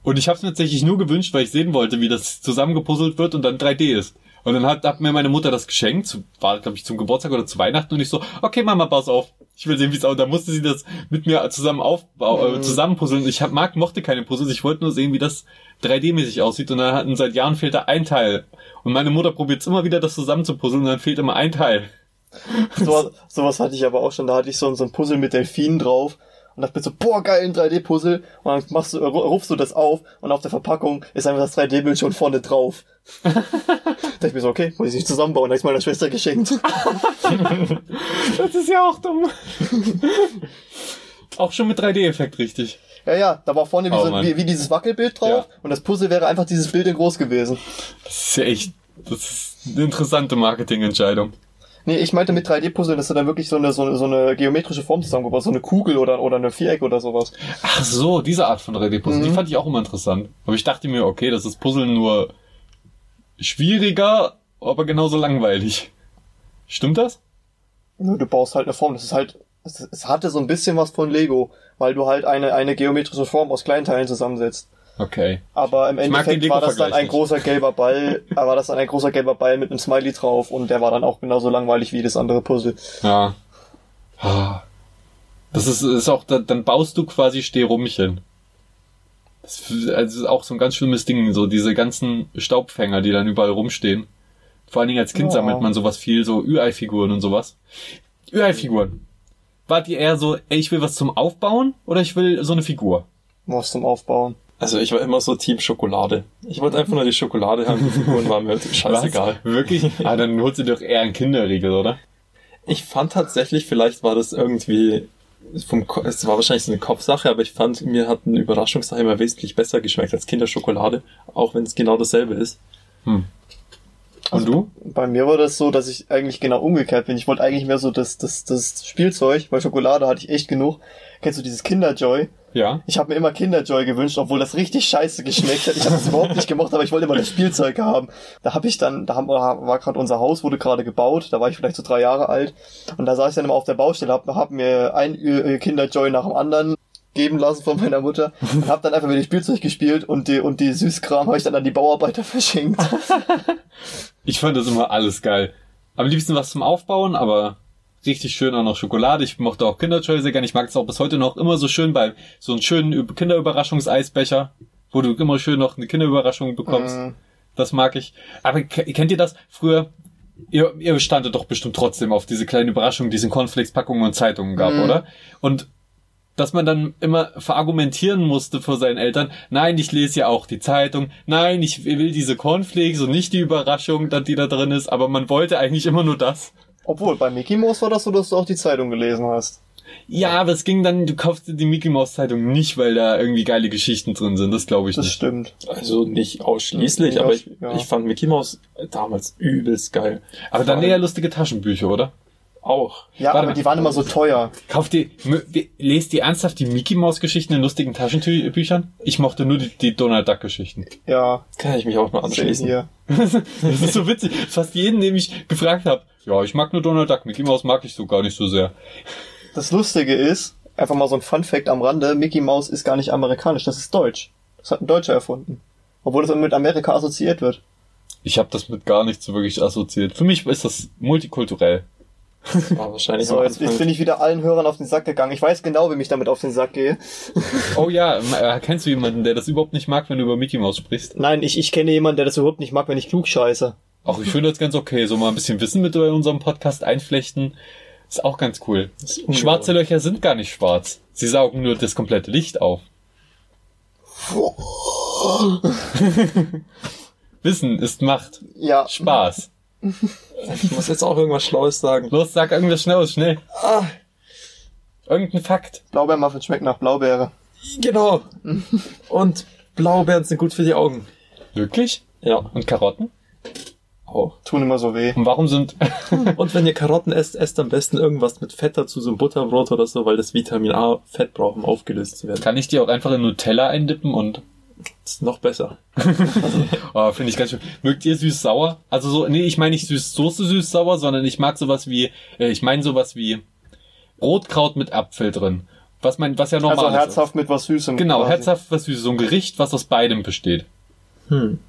Und ich habe es mir tatsächlich nur gewünscht, weil ich sehen wollte, wie das zusammengepuzzelt wird und dann 3D ist. Und dann hat, hat mir meine Mutter das geschenkt, zu, war glaube ich zum Geburtstag oder zu Weihnachten und ich so, okay Mama, pass auf, ich will sehen, wie es aussieht. Da musste sie das mit mir zusammen aufbauen, äh, zusammenpuzzeln. Ich hab, mag, mochte keine Puzzles, ich wollte nur sehen, wie das 3D-mäßig aussieht und dann hatten seit Jahren fehlt da ein Teil. Und meine Mutter probiert immer wieder, das zusammenzupuzzeln und dann fehlt immer ein Teil. So, sowas hatte ich aber auch schon. Da hatte ich so, so ein Puzzle mit Delfinen drauf. Und dachte mir so, boah, geil, ein 3D-Puzzle. Und dann machst du, rufst du das auf und auf der Verpackung ist einfach das 3D-Bild schon vorne drauf. da dachte ich mir so, okay, muss ich nicht zusammenbauen, da ist meiner Schwester geschenkt. Das ist ja auch dumm. auch schon mit 3D-Effekt richtig. ja, ja, da war vorne wie, Oh, so, wie, wie dieses Wackelbild drauf Ja. und das Puzzle wäre einfach dieses Bild in groß gewesen. Das ist ja echt, das ist eine interessante Marketingentscheidung. Nee, ich meinte mit 3D-Puzzle, dass du dann wirklich so eine, so eine, so eine geometrische Form zusammengebaut, so eine Kugel oder, oder eine Viereck oder sowas. Ach so, diese Art von 3D-Puzzle, die Mhm. fand ich auch immer interessant. Aber ich dachte mir, okay, das ist Puzzeln nur schwieriger, aber genauso langweilig. Stimmt das? Nö, du baust halt eine Form. Das ist halt, es, es hatte so ein bisschen was von Lego, weil du halt eine, eine geometrische Form aus kleinen Teilen zusammensetzt. Okay. Aber im Endeffekt war das dann ein großer gelber Ball, war das dann ein großer gelber Ball mit einem Smiley drauf und der war dann auch genauso langweilig wie das andere Puzzle. Ja. Ah. Das ist, ist auch, dann, baust du quasi Stehrumchen. Das ist also auch so ein ganz schlimmes Ding, so diese ganzen Staubfänger, die dann überall rumstehen. Vor allen Dingen als Kind Ja. sammelt man sowas viel, so Ü-Ei-Figuren und sowas. Ü-Ei-Figuren. Wart ihr eher so, ey, ich will was zum Aufbauen oder ich will so eine Figur? Was zum Aufbauen. Also ich war immer so Team Schokolade. Ich wollte einfach nur die Schokolade haben, die Figuren waren mir scheißegal. Was? Wirklich? ah, dann holst du dir doch eher einen Kinderriegel, oder? Ich fand tatsächlich, vielleicht war das irgendwie vom, Ko- es war wahrscheinlich so eine Kopfsache, aber ich fand, mir hat ein Überraschungssache immer wesentlich besser geschmeckt als Kinderschokolade, auch wenn es genau dasselbe ist. Hm. Und du? Bei mir war das so, dass ich eigentlich genau umgekehrt bin. Ich wollte eigentlich mehr so das, das, das Spielzeug, weil Schokolade hatte ich echt genug. Kennst du dieses Kinderjoy? Ja. Ich habe mir immer Kinderjoy gewünscht, obwohl das richtig scheiße geschmeckt hat. Ich habe das überhaupt nicht gemocht, aber ich wollte immer das Spielzeug haben. Da habe ich dann, da haben, war gerade unser Haus, wurde gerade gebaut, da war ich vielleicht so drei Jahre alt. Und da saß ich dann immer auf der Baustelle, hab, hab mir ein äh, Kinderjoy nach dem anderen geben lassen von meiner Mutter und hab dann einfach mit dem Spielzeug gespielt und die, und die Süßkram habe ich dann an die Bauarbeiter verschenkt. Ich fand das immer alles geil. Am liebsten was zum Aufbauen, aber richtig schön auch noch Schokolade. Ich mochte auch Kinderjoy sehr gerne. Ich mag es auch bis heute noch immer so schön bei so einem schönen Kinderüberraschungseisbecher, wo du immer schön noch eine Kinderüberraschung bekommst. Mhm. Das mag ich. Aber ke- kennt ihr das? Früher, ihr, ihr standet doch bestimmt trotzdem auf diese kleinen Überraschungen, die es in Cornflakes-Packungen und Zeitungen gab, Mhm. oder? Und dass man dann immer verargumentieren musste vor seinen Eltern, nein, ich lese ja auch die Zeitung, nein, ich will diese Cornflakes und nicht die Überraschung, dass die da drin ist, aber man wollte eigentlich immer nur das. Obwohl, bei Mickey Mouse war das so, dass du auch die Zeitung gelesen hast. Ja, aber es ging dann, du kaufst dir die Mickey Mouse Zeitung nicht, weil da irgendwie geile Geschichten drin sind, das glaube ich Das nicht. stimmt. Also nicht ausschließlich, Ja, aber ich, ja. ich fand Mickey Mouse damals übelst geil. Aber dann eher lustige Taschenbücher, oder? auch. Ja, Warte aber mal. die waren immer so teuer. Kauft ihr, lest ihr ernsthaft die Mickey Mouse Geschichten in lustigen Taschenbüchern? Ich mochte nur die, die Donald Duck Geschichten. Ja, Kann ich mich auch mal anschließen. hier. Das ist so witzig. Fast jeden, den ich gefragt habe, ja, ich mag nur Donald Duck, Mickey Mouse mag ich so gar nicht so sehr. Das Lustige ist, Einfach mal so ein Fun Fact am Rande. Mickey Mouse ist gar nicht amerikanisch, das ist deutsch. Das hat ein Deutscher erfunden. Obwohl das immer mit Amerika assoziiert wird. Ich habe das mit gar nichts so wirklich assoziiert. Für mich ist das multikulturell. War wahrscheinlich So, jetzt, jetzt bin ich wieder allen Hörern auf den Sack gegangen. Ich weiß genau, wem ich damit auf den Sack gehe. Oh ja, äh, kennst du jemanden, der das überhaupt nicht mag, wenn du über Mickey Mouse sprichst? Nein, ich, ich kenne jemanden, der das überhaupt nicht mag, wenn ich klug scheiße. Auch ich finde das ganz okay. So mal ein bisschen Wissen mit bei unserem Podcast einflechten. Ist auch ganz cool. Schwarze Löcher sind gar nicht schwarz. Sie saugen nur das komplette Licht auf. Wissen ist Macht. Ja. Spaß. Ich muss jetzt auch irgendwas Schlaues sagen. Los, sag irgendwas Schnelles, schnell. Irgendein Fakt. Blaubeermuffin schmeckt nach Blaubeere. Genau. Und Blaubeeren sind gut für die Augen. Wirklich? Ja, Und Karotten? Auch. Tun immer so weh. Und warum sind... Und wenn ihr Karotten esst, esst am besten irgendwas mit Fett dazu, so ein Butterbrot oder so, weil das Vitamin A Fett braucht, um aufgelöst zu werden. Kann ich die auch einfach in Nutella eindippen und... Das ist noch besser. Oh, finde ich ganz schön. Mögt ihr süß-sauer? Also so, nee, ich meine nicht süß Soße süß-sauer, sondern ich mag sowas wie, äh, ich meine sowas wie Rotkraut mit Apfel drin. Was mein, was ja normal Also ist. herzhaft mit was Süßem. Genau, quasi. herzhaft was Süßes. So ein Gericht, was aus beidem besteht. Hm.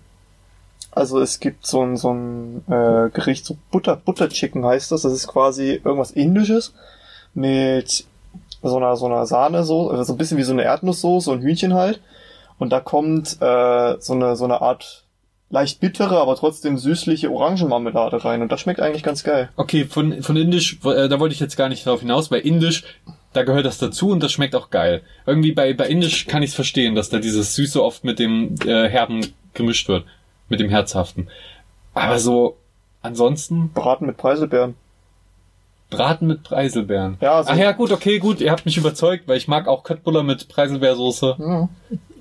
Also es gibt so ein, so ein äh, Gericht, so Butter, Butter Chicken heißt das. Das ist quasi irgendwas Indisches mit so einer, so einer Sahne, so, also so ein bisschen wie so eine Erdnusssoße und Hühnchen halt. Und da kommt äh, so eine, so eine Art leicht bittere, aber trotzdem süßliche Orangenmarmelade rein. Und das schmeckt eigentlich ganz geil. Okay, von, von Indisch, äh, da wollte ich jetzt gar nicht drauf hinaus, weil Indisch, da gehört das dazu und das schmeckt auch geil. Irgendwie bei, bei Indisch kann ich es verstehen, dass da dieses Süße oft mit dem äh, Herben gemischt wird. Mit dem Herzhaften. Aber so, ansonsten, Braten mit Preiselbeeren. Braten mit Preiselbeeren. Ja, so- Ach ja, gut, okay, gut, ihr habt mich überzeugt, weil ich mag auch Köttbullar mit Preiselbeersoße. Ja,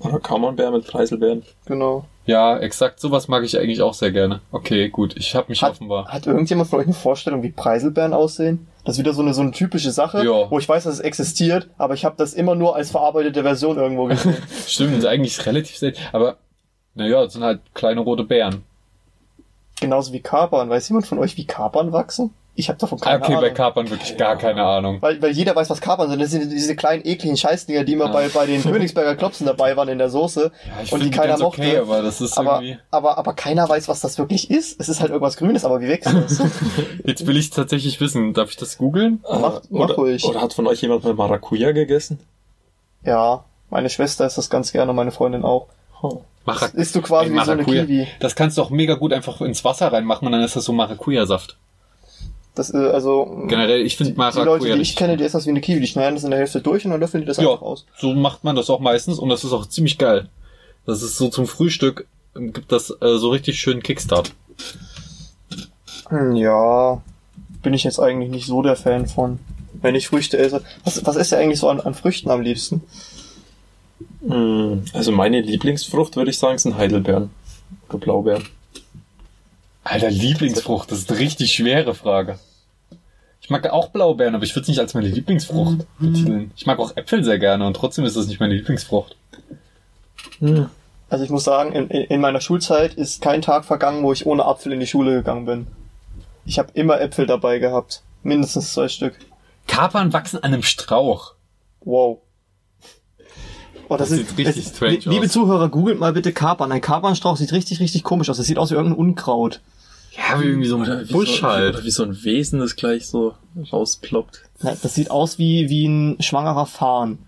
Oder Camembert mit Preiselbeeren. genau. Ja, exakt, sowas mag ich eigentlich auch sehr gerne. Okay, gut, ich habe mich Hat, offenbar. hat irgendjemand von euch eine Vorstellung, wie Preiselbeeren aussehen? Das ist wieder so eine, so eine typische Sache, Ja. wo ich weiß, dass es existiert, aber ich habe das immer nur als verarbeitete Version irgendwo gesehen. Stimmt, ist eigentlich relativ selten. Aber, naja, das sind halt kleine rote Beeren. Genauso wie Kapern. Weiß jemand von euch, wie Kapern wachsen? Ich habe davon keine okay, bei Ahnung. Kapern wirklich gar keine Ahnung. weil, weil jeder weiß, was Kapern sind. Das sind diese kleinen ekligen Scheißdinger, die immer Ja. bei, bei den Königsberger Klopsen dabei waren in der Soße Ja, ich und die keiner mochte. okay, aber das ist aber, irgendwie. aber, aber keiner weiß, was das wirklich ist. Es ist halt irgendwas Grünes, aber wie wächst das? Jetzt will ich tatsächlich wissen. Darf ich das googeln? Mach- Äh, mach oder, ruhig. oder hat von euch jemand mal Maracuja gegessen? ja, meine Schwester ist das ganz gerne, meine Freundin auch. Oh. Mara Isst du quasi wie so eine Maracuja. Kiwi. Das kannst du auch mega gut einfach ins Wasser reinmachen und dann ist das so Maracuja-Saft. Das, äh, also, Generell, ich finde die, die Leute, Maracuja die ich kenne, die essen das wie eine Kiwi. Die schneiden das in der Hälfte durch und dann löffeln die das Ja, einfach aus. so macht man das auch meistens und das ist auch ziemlich geil. Das ist so zum Frühstück, ähm, gibt das äh, so richtig schön Kickstart. Hm, Ja, bin ich jetzt eigentlich nicht so der Fan von. Wenn ich Früchte esse. Was, was ist ja eigentlich so an, an Früchten am liebsten? Hm, Also meine Lieblingsfrucht, würde ich sagen, sind Heidelbeeren. Oder Blaubeeren. Alter, Lieblingsfrucht, das ist eine richtig schwere Frage. Ich mag auch Blaubeeren, aber ich würde es nicht als meine Lieblingsfrucht betiteln. Ich mag auch Äpfel sehr gerne und trotzdem ist das nicht meine Lieblingsfrucht. Hm. Also ich muss sagen, in, in in meiner Schulzeit ist kein Tag vergangen, wo ich ohne Apfel in die Schule gegangen bin. Ich habe immer Äpfel dabei gehabt. Mindestens zwei Stück. Kapern wachsen an einem Strauch. Wow. Oh, Das sieht richtig es- strange Liebe aus. Zuhörer, googelt mal bitte Kapern. Ein Kapernstrauch sieht richtig, richtig komisch aus. Das sieht aus wie irgendein Unkraut. Ja, wie irgendwie so ein Busch so, halt. Oder wie so ein Wesen, das gleich so rausploppt. Ja, Das sieht aus wie, wie ein schwangerer Farn.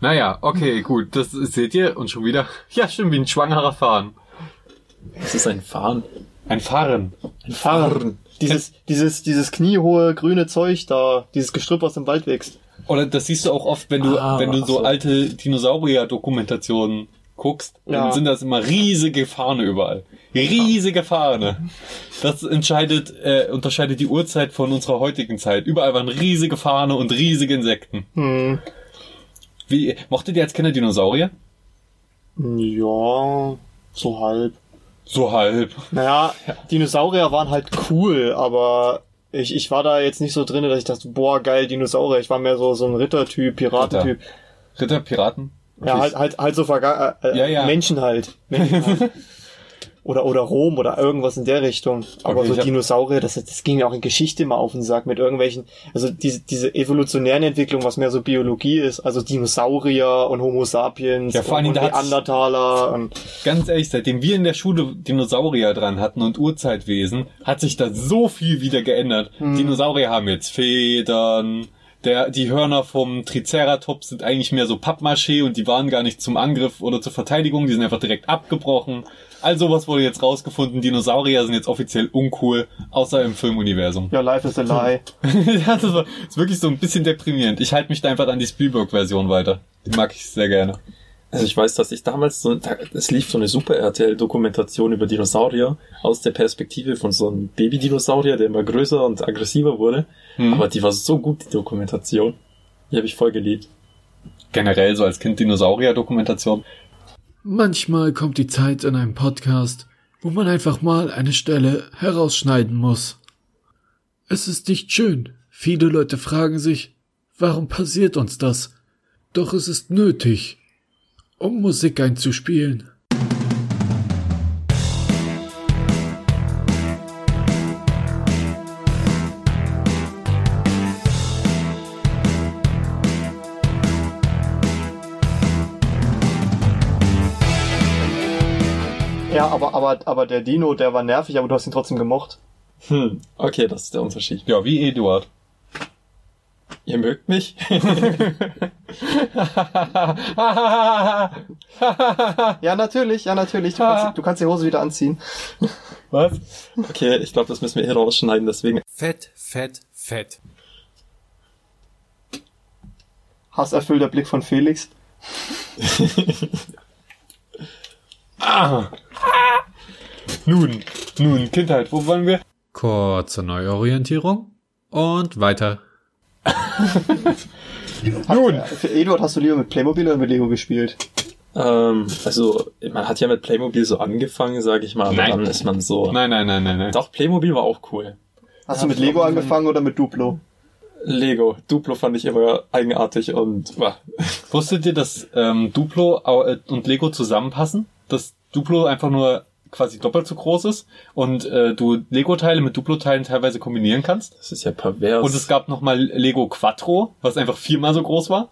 Naja, okay, gut, das seht ihr und schon wieder. Ja, stimmt, wie ein schwangerer Fahren. Das ist ein Farn. Ein Fahren. Ein Farn. Dieses, dieses, dieses kniehohe grüne Zeug da, dieses Gestrüpp, was im Wald wächst. Oder das siehst du auch oft, wenn du, Ah, wenn du so so. alte Dinosaurier-Dokumentationen guckst, Ja. dann sind das immer riesige Fahne überall. Riesige Fahne. Das entscheidet, äh, unterscheidet die Uhrzeit von unserer heutigen Zeit. Überall waren riesige Fahne und riesige Insekten. Hm. Wie, mochtet ihr als Kinder Dinosaurier? Ja, so halb. So halb. Naja, Dinosaurier waren halt cool, aber ich, ich war da jetzt nicht so drin, dass ich dachte, boah, geil, Dinosaurier. Ich war mehr so, so ein Rittertyp, Piratentyp. Ritter, Piraten? Ja, halt, halt, halt so verga äh, Ja, ja. Menschen halt. Menschen halt. Oder, oder Rom oder irgendwas in der Richtung. Aber Okay, so Dinosaurier, das, das ging mir auch in Geschichte mal auf den Sack mit irgendwelchen, also diese, diese evolutionären Entwicklung, was mehr so Biologie ist, also Dinosaurier und Homo sapiens Ja, vor allen und, und Neandertaler und Ganz ehrlich, seitdem wir in der Schule Dinosaurier dran hatten und Urzeitwesen, hat sich da so viel wieder geändert. Dinosaurier haben jetzt Federn. Der, die Hörner vom Triceratops sind eigentlich mehr so Pappmaché und die waren gar nicht zum Angriff oder zur Verteidigung, die sind einfach direkt abgebrochen. All sowas wurde jetzt rausgefunden. Dinosaurier sind jetzt offiziell uncool, außer im Filmuniversum. ja, life is a lie. ja, das war- ist wirklich so ein bisschen deprimierend. Ich halte mich da einfach an die Spielberg-Version weiter. Die mag ich sehr gerne. Also ich weiß, dass ich damals so, da- es lief so eine Super RTL-Dokumentation über Dinosaurier aus der Perspektive von so einem Baby-Dinosaurier, der immer größer und aggressiver wurde. Hm. Aber die war so gut, die Dokumentation. Die habe ich voll geliebt. Generell so als Kind Dinosaurier-Dokumentation. Manchmal kommt die Zeit in einem Podcast, wo man einfach mal eine Stelle herausschneiden muss. Es ist nicht schön. Viele Leute fragen sich, warum passiert uns das? Doch es ist nötig, um Musik einzuspielen. Aber, aber, aber der Dino, der war nervig, aber du hast ihn trotzdem gemocht. Hm, okay, das ist der Unterschied. Ja, wie Eduard. Ihr mögt mich? Ja, natürlich, ja, natürlich. Du kannst, du kannst die Hose wieder anziehen. Was? Okay, ich glaube, das müssen wir hier rausschneiden, deswegen. Fett, fett, fett. Hasserfüllter Blick von Felix. Ah. Nun, nun, Kindheit, wo wollen wir? Kurze Neuorientierung und weiter. Nun, Für Eduard hast du lieber mit Playmobil oder mit Lego gespielt? Ähm, also, man hat ja mit Playmobil so angefangen, sage ich mal, aber Nein. dann ist man so. nein, nein, nein, nein, nein. Doch, Playmobil war auch cool. Hast du mit Lego angefangen oder mit Duplo? Lego. Duplo fand ich immer eigenartig und. Wusstet ihr, dass ähm, Duplo äh, und Lego zusammenpassen? Dass Duplo einfach nur quasi doppelt so groß ist und äh, du Lego-Teile mit Duplo-Teilen teilweise kombinieren kannst? Das ist ja pervers. Und es gab nochmal Lego Quattro, was einfach viermal so groß war,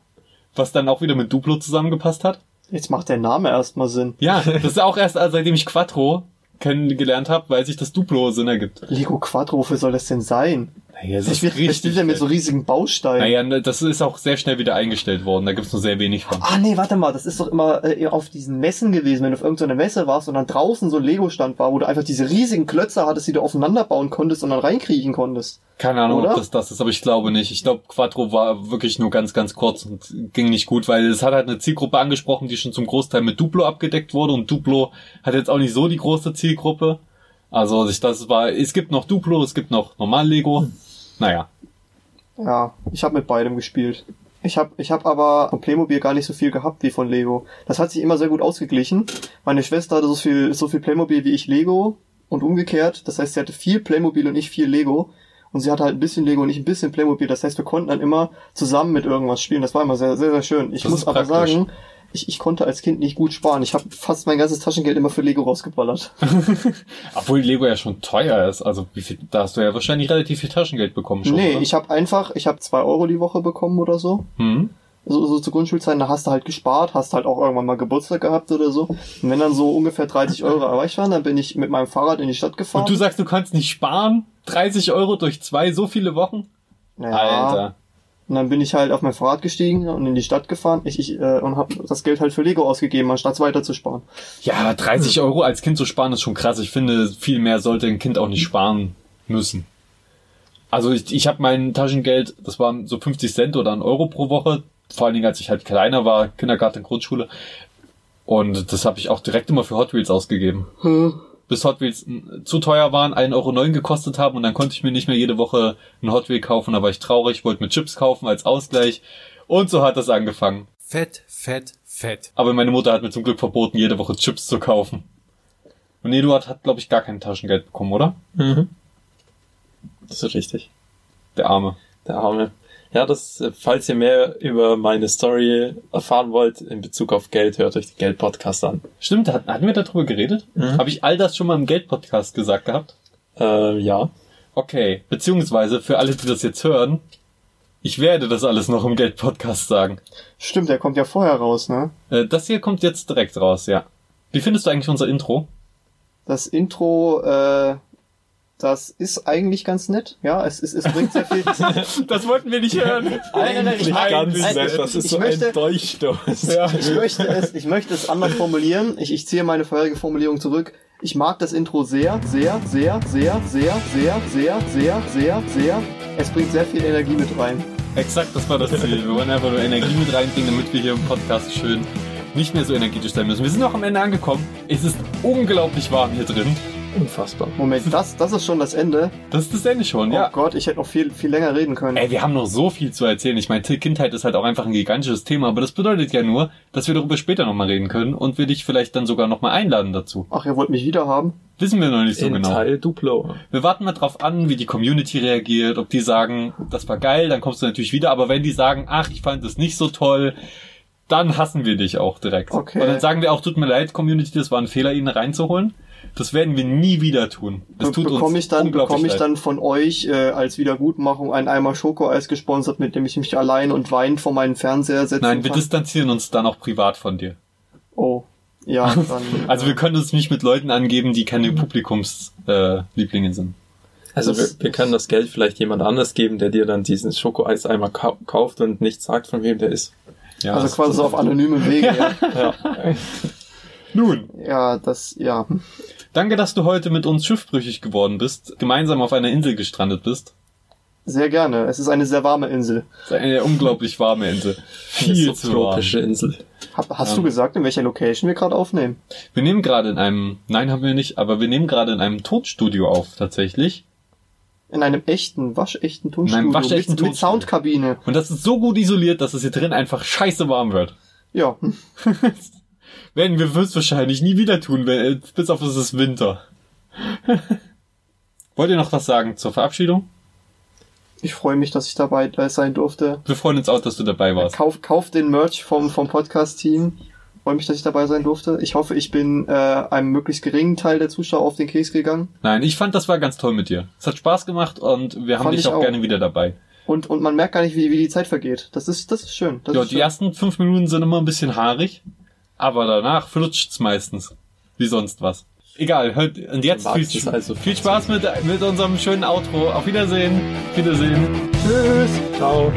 was dann auch wieder mit Duplo zusammengepasst hat. Jetzt macht der Name erstmal Sinn. Ja, das ist auch erst, äh, seitdem ich Quattro kennengelernt habe, weil sich das Duplo Sinn ergibt. Lego Quattro, wofür soll das denn sein? Naja, das wird richtig denn mit so riesigen Bausteinen. Naja, ne, das ist auch sehr schnell wieder eingestellt worden. Da gibt's nur sehr wenig von. Ah nee, warte mal, das ist doch immer äh, auf diesen Messen gewesen, wenn du auf irgendeiner Messe warst und dann draußen so ein Lego-Stand war, wo du einfach diese riesigen Klötze hattest, die du aufeinander bauen konntest und dann reinkriechen konntest. Keine Ahnung, Oder? ob das das ist, aber ich glaube nicht. Ich glaube, Quattro war wirklich nur ganz, ganz kurz und ging nicht gut, weil es hat halt eine Zielgruppe angesprochen, die schon zum Großteil mit Duplo abgedeckt wurde und Duplo hat jetzt auch nicht so die große Zielgruppe. Also ich, das war, es gibt noch Duplo, es gibt noch normal Lego. Naja. Ja, ich habe mit beidem gespielt. Ich habe ich hab aber von Playmobil gar nicht so viel gehabt wie von Lego. Das hat sich immer sehr gut ausgeglichen. Meine Schwester hatte so viel, so viel Playmobil wie ich Lego und umgekehrt. Das heißt, sie hatte viel Playmobil und ich viel Lego. Und sie hatte halt ein bisschen Lego und ich ein bisschen Playmobil. Das heißt, wir konnten dann immer zusammen mit irgendwas spielen. Das war immer sehr, sehr, sehr schön. Ich Das muss aber sagen, ich, ich konnte als Kind nicht gut sparen. Ich habe fast mein ganzes Taschengeld immer für Lego rausgeballert. Obwohl Lego ja schon teuer ist. Also wie viel, da hast du ja wahrscheinlich relativ viel Taschengeld bekommen schon. nee, oder? ich habe einfach, ich habe zwei Euro die Woche bekommen oder so. hm? so, so zu Grundschulzeiten, da hast du halt gespart, hast halt auch irgendwann mal Geburtstag gehabt oder so. Und wenn dann so ungefähr 30 Euro erreicht waren, dann bin ich mit meinem Fahrrad in die Stadt gefahren. Und du sagst, du kannst nicht sparen? 30 Euro durch zwei, so viele Wochen? ja, Alter. Und dann bin ich halt auf mein Fahrrad gestiegen und in die Stadt gefahren. Ich, ich äh, und habe das Geld halt für Lego ausgegeben, anstatt es weiter zu sparen. Ja, 30 Euro als Kind zu sparen ist schon krass. Ich finde, viel mehr sollte ein Kind auch nicht sparen müssen. Also ich, ich habe mein Taschengeld, das waren so 50 Cent oder ein Euro pro Woche, vor allen Dingen als ich halt kleiner war, Kindergarten, Grundschule. Und das habe ich auch direkt immer für Hot Wheels ausgegeben. Hm. Bis Hot Wheels mm, zu teuer waren, 1,09 Euro gekostet haben und dann konnte ich mir nicht mehr jede Woche ein Hot Wheel kaufen. Da war ich traurig, wollte mir Chips kaufen als Ausgleich. Und so hat das angefangen. Fett, fett, fett. Aber meine Mutter hat mir zum Glück verboten, jede Woche Chips zu kaufen. Und Eduard hat, glaube ich, gar kein Taschengeld bekommen, oder? Mhm. Das ist richtig. Der Arme. Der Arme. Ja, das, äh, falls ihr mehr über meine Story erfahren wollt in Bezug auf Geld, hört euch den Geld-Podcast an. Stimmt, hat, hatten wir darüber geredet? Mhm. Habe ich all das schon mal im Geld-Podcast gesagt gehabt? Äh, ja. Okay, beziehungsweise für alle, die das jetzt hören, ich werde das alles noch im Geld-Podcast sagen. Stimmt, der kommt ja vorher raus, ne? Äh, das hier kommt jetzt direkt raus, ja. Wie findest du eigentlich unser Intro? Das Intro, äh, das ist eigentlich ganz nett. Ja, es, es, es bringt sehr viel. Das wollten wir nicht hören. Nein, nein, nein, ich- ganz nett, das ist ich so möchte- ein Durchstoß. Ja. Ich möchte es, ich möchte es anders formulieren. Ich, ich ziehe meine vorherige Formulierung zurück. Ich mag das Intro sehr, sehr, sehr, sehr, sehr, sehr, sehr, sehr, sehr, sehr. Es bringt sehr viel Energie mit rein. Exakt, das war das Ziel. Wir wollen einfach nur Energie mit reinbringen, damit wir hier im Podcast schön nicht mehr so energetisch sein müssen. Wir sind auch am Ende angekommen. Es ist unglaublich warm hier drin. Unfassbar. Moment, das, das ist schon das Ende. Das ist das Ende schon, Oh ja. Gott, ich hätte noch viel, viel länger reden können. Ey, wir haben noch so viel zu erzählen. Ich meine, Kindheit ist halt auch einfach ein gigantisches Thema, aber das bedeutet ja nur, dass wir darüber später nochmal reden können und wir dich vielleicht dann sogar nochmal einladen dazu. Ach, ihr wollt mich wieder haben? Wissen wir noch nicht so in genau. Teil Duplo. Wir warten mal drauf an, wie die Community reagiert, ob die sagen, das war geil, dann kommst du natürlich wieder, aber wenn die sagen, ach, ich fand das nicht so toll, dann hassen wir dich auch direkt. Okay. Und dann sagen wir auch, tut mir leid, Community, das war ein Fehler, ihn reinzuholen. Das werden wir nie wieder tun. Das tut bekomme uns ich dann, unglaublich bekomme ich leid. dann von euch äh, als Wiedergutmachung ein Eimer Schokoeis gesponsert, mit dem ich mich allein und weinend vor meinen Fernseher setzen Nein, wir kann? distanzieren uns dann auch privat von dir. Oh, ja, dann. Also wir können uns nicht mit Leuten angeben, die keine Publikumslieblinge äh, Lieblinge sind. Also wir, Das- wir können das Geld vielleicht jemand anders geben, der dir dann diesen Schokoeis einmal kau kauft und nicht sagt, von wem der ist. Ja, also quasi so auf anonyme Wege. ja. Ja. Nun, ja, das, ja. danke, dass du heute mit uns schiffbrüchig geworden bist, gemeinsam auf einer Insel gestrandet bist. Sehr gerne. Es ist eine sehr warme Insel. Eine unglaublich warme Insel. Viel zu warm. subtropische Insel. Hab, hast Ja. du gesagt, in welcher Location wir gerade aufnehmen? Wir nehmen gerade in einem, nein, haben wir nicht, aber wir nehmen gerade in einem Tonstudio auf, tatsächlich. In einem echten, waschechten Tonstudio. In einem waschechten mit, mit Tonstudio. Soundkabine. Und das ist so gut isoliert, dass es hier drin einfach scheiße warm wird. Ja. Werden wir höchstwahrscheinlich nie wieder tun, wenn- äh, bis auf es ist Winter. Wollt ihr noch was sagen zur Verabschiedung? Ich freue mich, dass ich dabei äh, sein durfte. Wir freuen uns auch, dass du dabei warst. Kauf, kauf den Merch vom, vom Podcast-Team. Freue mich, dass ich dabei sein durfte. Ich hoffe, ich bin äh, einem möglichst geringen Teil der Zuschauer auf den Keks gegangen. Nein, ich fand, das war ganz toll mit dir. Es hat Spaß gemacht und wir haben Fand dich ich auch, auch. gerne wieder dabei. Und, und man merkt gar nicht, wie, wie die Zeit vergeht. Das ist, das ist schön. Das Ja, ist die schön. ersten fünf Minuten sind immer ein bisschen haarig, aber danach flutscht's meistens. Wie sonst was. Egal, hört, und jetzt viel, also viel Spaß mit, mit unserem schönen Outro. Auf Wiedersehen. Wiedersehen. Tschüss. Ciao.